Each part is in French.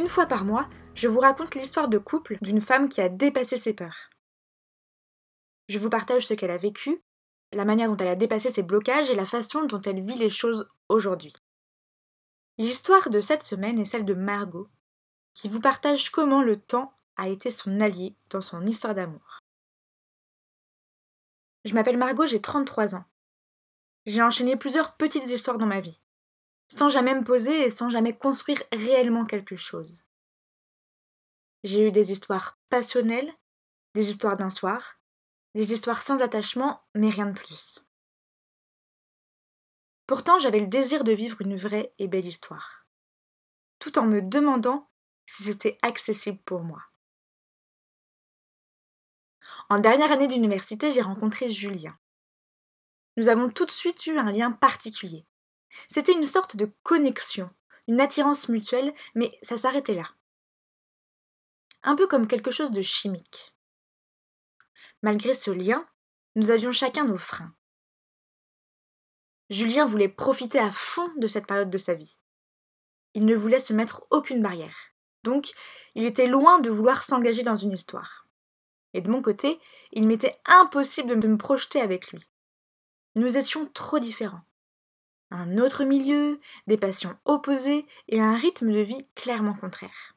Une fois par mois, je vous raconte l'histoire de couple d'une femme qui a dépassé ses peurs. Je vous partage ce qu'elle a vécu, la manière dont elle a dépassé ses blocages et la façon dont elle vit les choses aujourd'hui. L'histoire de cette semaine est celle de Margot, qui vous partage comment le temps a été son allié dans son histoire d'amour. Je m'appelle Margot, j'ai 33 ans. J'ai enchaîné plusieurs petites histoires dans ma vie sans jamais me poser et sans jamais construire réellement quelque chose. J'ai eu des histoires passionnelles, des histoires d'un soir, des histoires sans attachement, mais rien de plus. Pourtant, j'avais le désir de vivre une vraie et belle histoire, tout en me demandant si c'était accessible pour moi. En dernière année d'université, j'ai rencontré Julien. Nous avons tout de suite eu un lien particulier. C'était une sorte de connexion, une attirance mutuelle, mais ça s'arrêtait là. Un peu comme quelque chose de chimique. Malgré ce lien, nous avions chacun nos freins. Julien voulait profiter à fond de cette période de sa vie. Il ne voulait se mettre aucune barrière. Donc, il était loin de vouloir s'engager dans une histoire. Et de mon côté, il m'était impossible de me projeter avec lui. Nous étions trop différents un autre milieu, des passions opposées et un rythme de vie clairement contraire.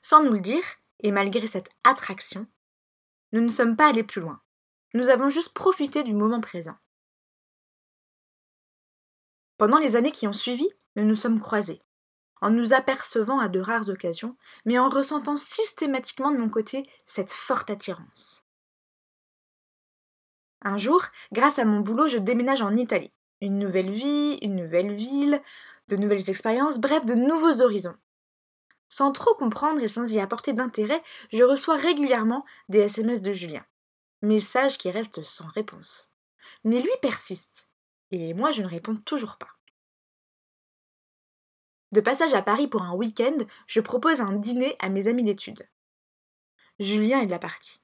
Sans nous le dire, et malgré cette attraction, nous ne sommes pas allés plus loin. Nous avons juste profité du moment présent. Pendant les années qui ont suivi, nous nous sommes croisés, en nous apercevant à de rares occasions, mais en ressentant systématiquement de mon côté cette forte attirance. Un jour, grâce à mon boulot, je déménage en Italie. Une nouvelle vie, une nouvelle ville, de nouvelles expériences, bref, de nouveaux horizons. Sans trop comprendre et sans y apporter d'intérêt, je reçois régulièrement des SMS de Julien. Messages qui restent sans réponse. Mais lui persiste. Et moi, je ne réponds toujours pas. De passage à Paris pour un week-end, je propose un dîner à mes amis d'études. Julien est de la partie.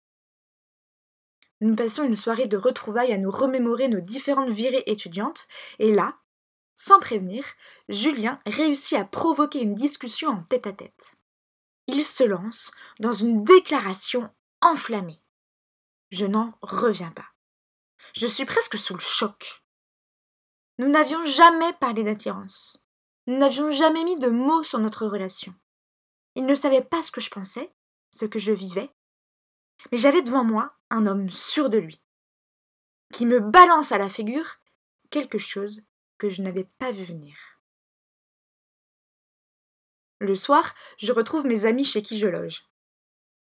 Nous passions une soirée de retrouvailles à nous remémorer nos différentes virées étudiantes, et là, sans prévenir, Julien réussit à provoquer une discussion en tête-à-tête. Il se lance dans une déclaration enflammée. Je n'en reviens pas. Je suis presque sous le choc. Nous n'avions jamais parlé d'attirance. Nous n'avions jamais mis de mots sur notre relation. Il ne savait pas ce que je pensais, ce que je vivais, mais j'avais devant moi un homme sûr de lui, qui me balance à la figure quelque chose que je n'avais pas vu venir. Le soir, je retrouve mes amis chez qui je loge,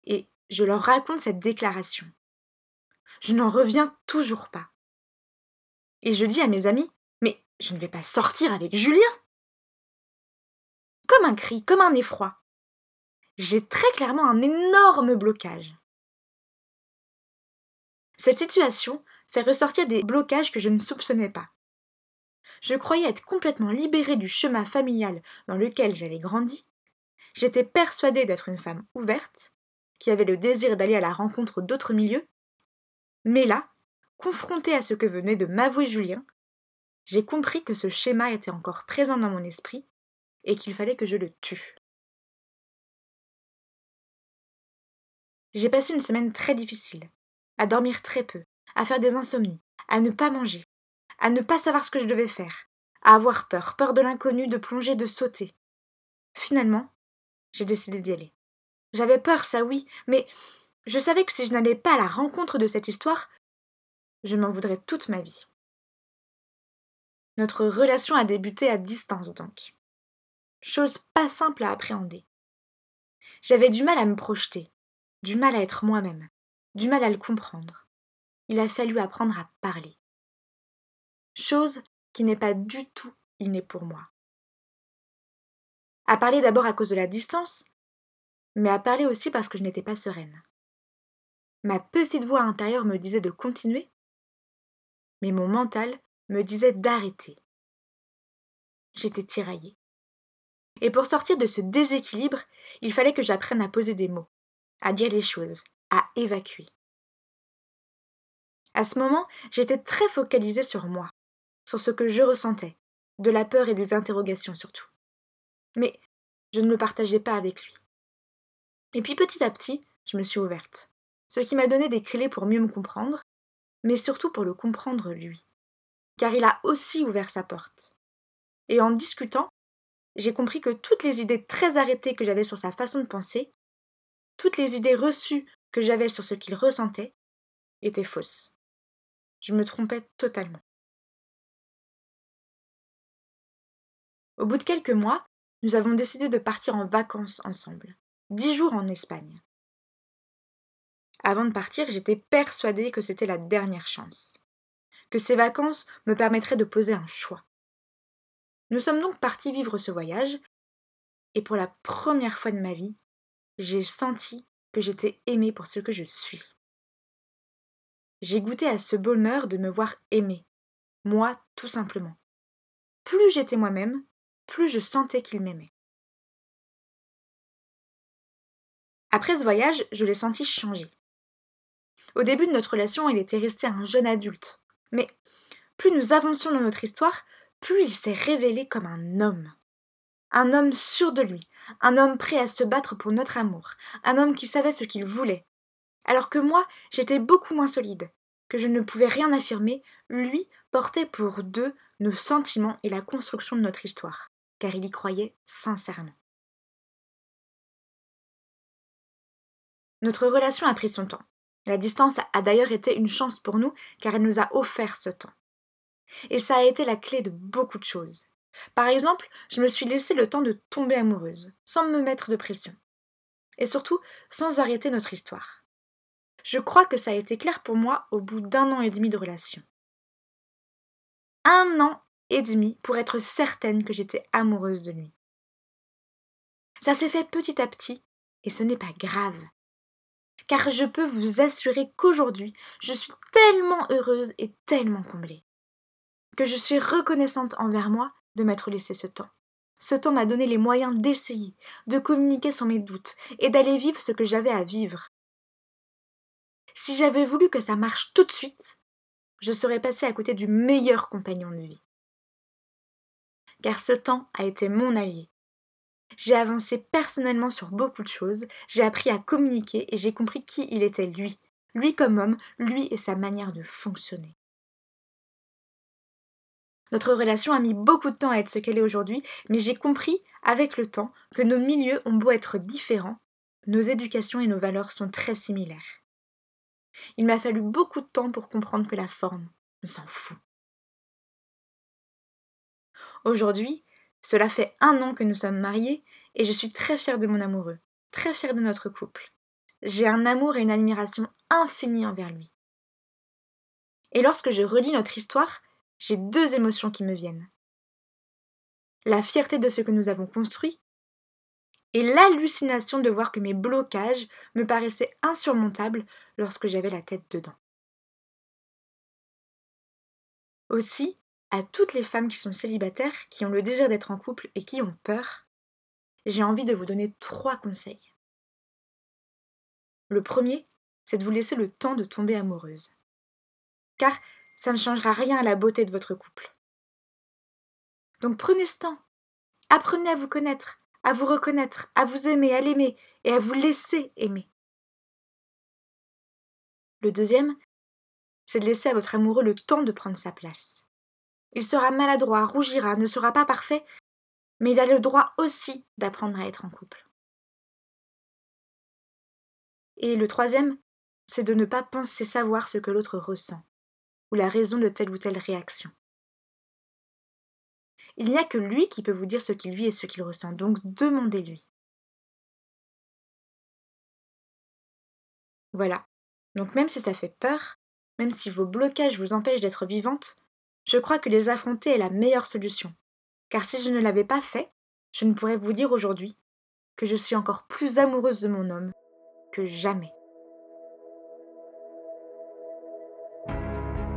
et je leur raconte cette déclaration. Je n'en reviens toujours pas. Et je dis à mes amis, mais je ne vais pas sortir avec Julien. Comme un cri, comme un effroi. J'ai très clairement un énorme blocage. Cette situation fait ressortir des blocages que je ne soupçonnais pas. Je croyais être complètement libérée du chemin familial dans lequel j'avais grandi. J'étais persuadée d'être une femme ouverte, qui avait le désir d'aller à la rencontre d'autres milieux. Mais là, confrontée à ce que venait de m'avouer Julien, j'ai compris que ce schéma était encore présent dans mon esprit et qu'il fallait que je le tue. J'ai passé une semaine très difficile à dormir très peu, à faire des insomnies, à ne pas manger, à ne pas savoir ce que je devais faire, à avoir peur, peur de l'inconnu, de plonger, de sauter. Finalement, j'ai décidé d'y aller. J'avais peur, ça oui, mais je savais que si je n'allais pas à la rencontre de cette histoire, je m'en voudrais toute ma vie. Notre relation a débuté à distance donc. Chose pas simple à appréhender. J'avais du mal à me projeter, du mal à être moi-même, du mal à le comprendre. Il a fallu apprendre à parler. Chose qui n'est pas du tout innée pour moi. À parler d'abord à cause de la distance, mais à parler aussi parce que je n'étais pas sereine. Ma petite voix intérieure me disait de continuer, mais mon mental me disait d'arrêter. J'étais tiraillée. Et pour sortir de ce déséquilibre, il fallait que j'apprenne à poser des mots, à dire les choses, à évacuer. À ce moment, j'étais très focalisée sur moi, sur ce que je ressentais, de la peur et des interrogations surtout. Mais je ne le partageais pas avec lui. Et puis petit à petit, je me suis ouverte, ce qui m'a donné des clés pour mieux me comprendre, mais surtout pour le comprendre lui, car il a aussi ouvert sa porte. Et en discutant, j'ai compris que toutes les idées très arrêtées que j'avais sur sa façon de penser, toutes les idées reçues que j'avais sur ce qu'il ressentait, étaient fausses. Je me trompais totalement. Au bout de quelques mois, nous avons décidé de partir en vacances ensemble, dix jours en Espagne. Avant de partir, j'étais persuadée que c'était la dernière chance, que ces vacances me permettraient de poser un choix. Nous sommes donc partis vivre ce voyage, et pour la première fois de ma vie, j'ai senti que j'étais aimée pour ce que je suis. J'ai goûté à ce bonheur de me voir aimée, moi tout simplement. Plus j'étais moi-même, plus je sentais qu'il m'aimait. Après ce voyage, je l'ai senti changer. Au début de notre relation, il était resté un jeune adulte. Mais plus nous avancions dans notre histoire, plus il s'est révélé comme un homme. Un homme sûr de lui, un homme prêt à se battre pour notre amour, un homme qui savait ce qu'il voulait. Alors que moi, j'étais beaucoup moins solide, que je ne pouvais rien affirmer, lui portait pour deux nos sentiments et la construction de notre histoire, car il y croyait sincèrement. Notre relation a pris son temps. La distance a d'ailleurs été une chance pour nous, car elle nous a offert ce temps. Et ça a été la clé de beaucoup de choses. Par exemple, je me suis laissé le temps de tomber amoureuse, sans me mettre de pression. Et surtout, sans arrêter notre histoire. Je crois que ça a été clair pour moi au bout d'un an et demi de relation. Un an et demi pour être certaine que j'étais amoureuse de lui. Ça s'est fait petit à petit, et ce n'est pas grave. Car je peux vous assurer qu'aujourd'hui, je suis tellement heureuse et tellement comblée que je suis reconnaissante envers moi de m'être laissé ce temps. Ce temps m'a donné les moyens d'essayer, de communiquer sur mes doutes et d'aller vivre ce que j'avais à vivre. Si j'avais voulu que ça marche tout de suite, je serais passée à côté du meilleur compagnon de vie. Car ce temps a été mon allié. J'ai avancé personnellement sur beaucoup de choses, j'ai appris à communiquer et j'ai compris qui il était lui, lui comme homme, lui et sa manière de fonctionner. Notre relation a mis beaucoup de temps à être ce qu'elle est aujourd'hui, mais j'ai compris, avec le temps, que nos milieux ont beau être différents, nos éducations et nos valeurs sont très similaires. Il m'a fallu beaucoup de temps pour comprendre que la forme, on s'en fout. Aujourd'hui, cela fait un an que nous sommes mariés et je suis très fière de mon amoureux, très fière de notre couple. J'ai un amour et une admiration infinie envers lui. Et lorsque je relis notre histoire, j'ai deux émotions qui me viennent. La fierté de ce que nous avons construit et l'hallucination de voir que mes blocages me paraissaient insurmontables lorsque j'avais la tête dedans. Aussi, à toutes les femmes qui sont célibataires, qui ont le désir d'être en couple et qui ont peur, j'ai envie de vous donner trois conseils. Le premier, c'est de vous laisser le temps de tomber amoureuse. Car ça ne changera rien à la beauté de votre couple. Donc prenez ce temps. Apprenez à vous connaître, à vous reconnaître, à vous aimer, à l'aimer et à vous laisser aimer. Le deuxième, c'est de laisser à votre amoureux le temps de prendre sa place. Il sera maladroit, rougira, ne sera pas parfait, mais il a le droit aussi d'apprendre à être en couple. Et le troisième, c'est de ne pas penser savoir ce que l'autre ressent ou la raison de telle ou telle réaction. Il n'y a que lui qui peut vous dire ce qu'il vit et ce qu'il ressent, donc demandez-lui. Voilà. Donc même si ça fait peur, même si vos blocages vous empêchent d'être vivante, je crois que les affronter est la meilleure solution. Car si je ne l'avais pas fait, je ne pourrais vous dire aujourd'hui que je suis encore plus amoureuse de mon homme que jamais.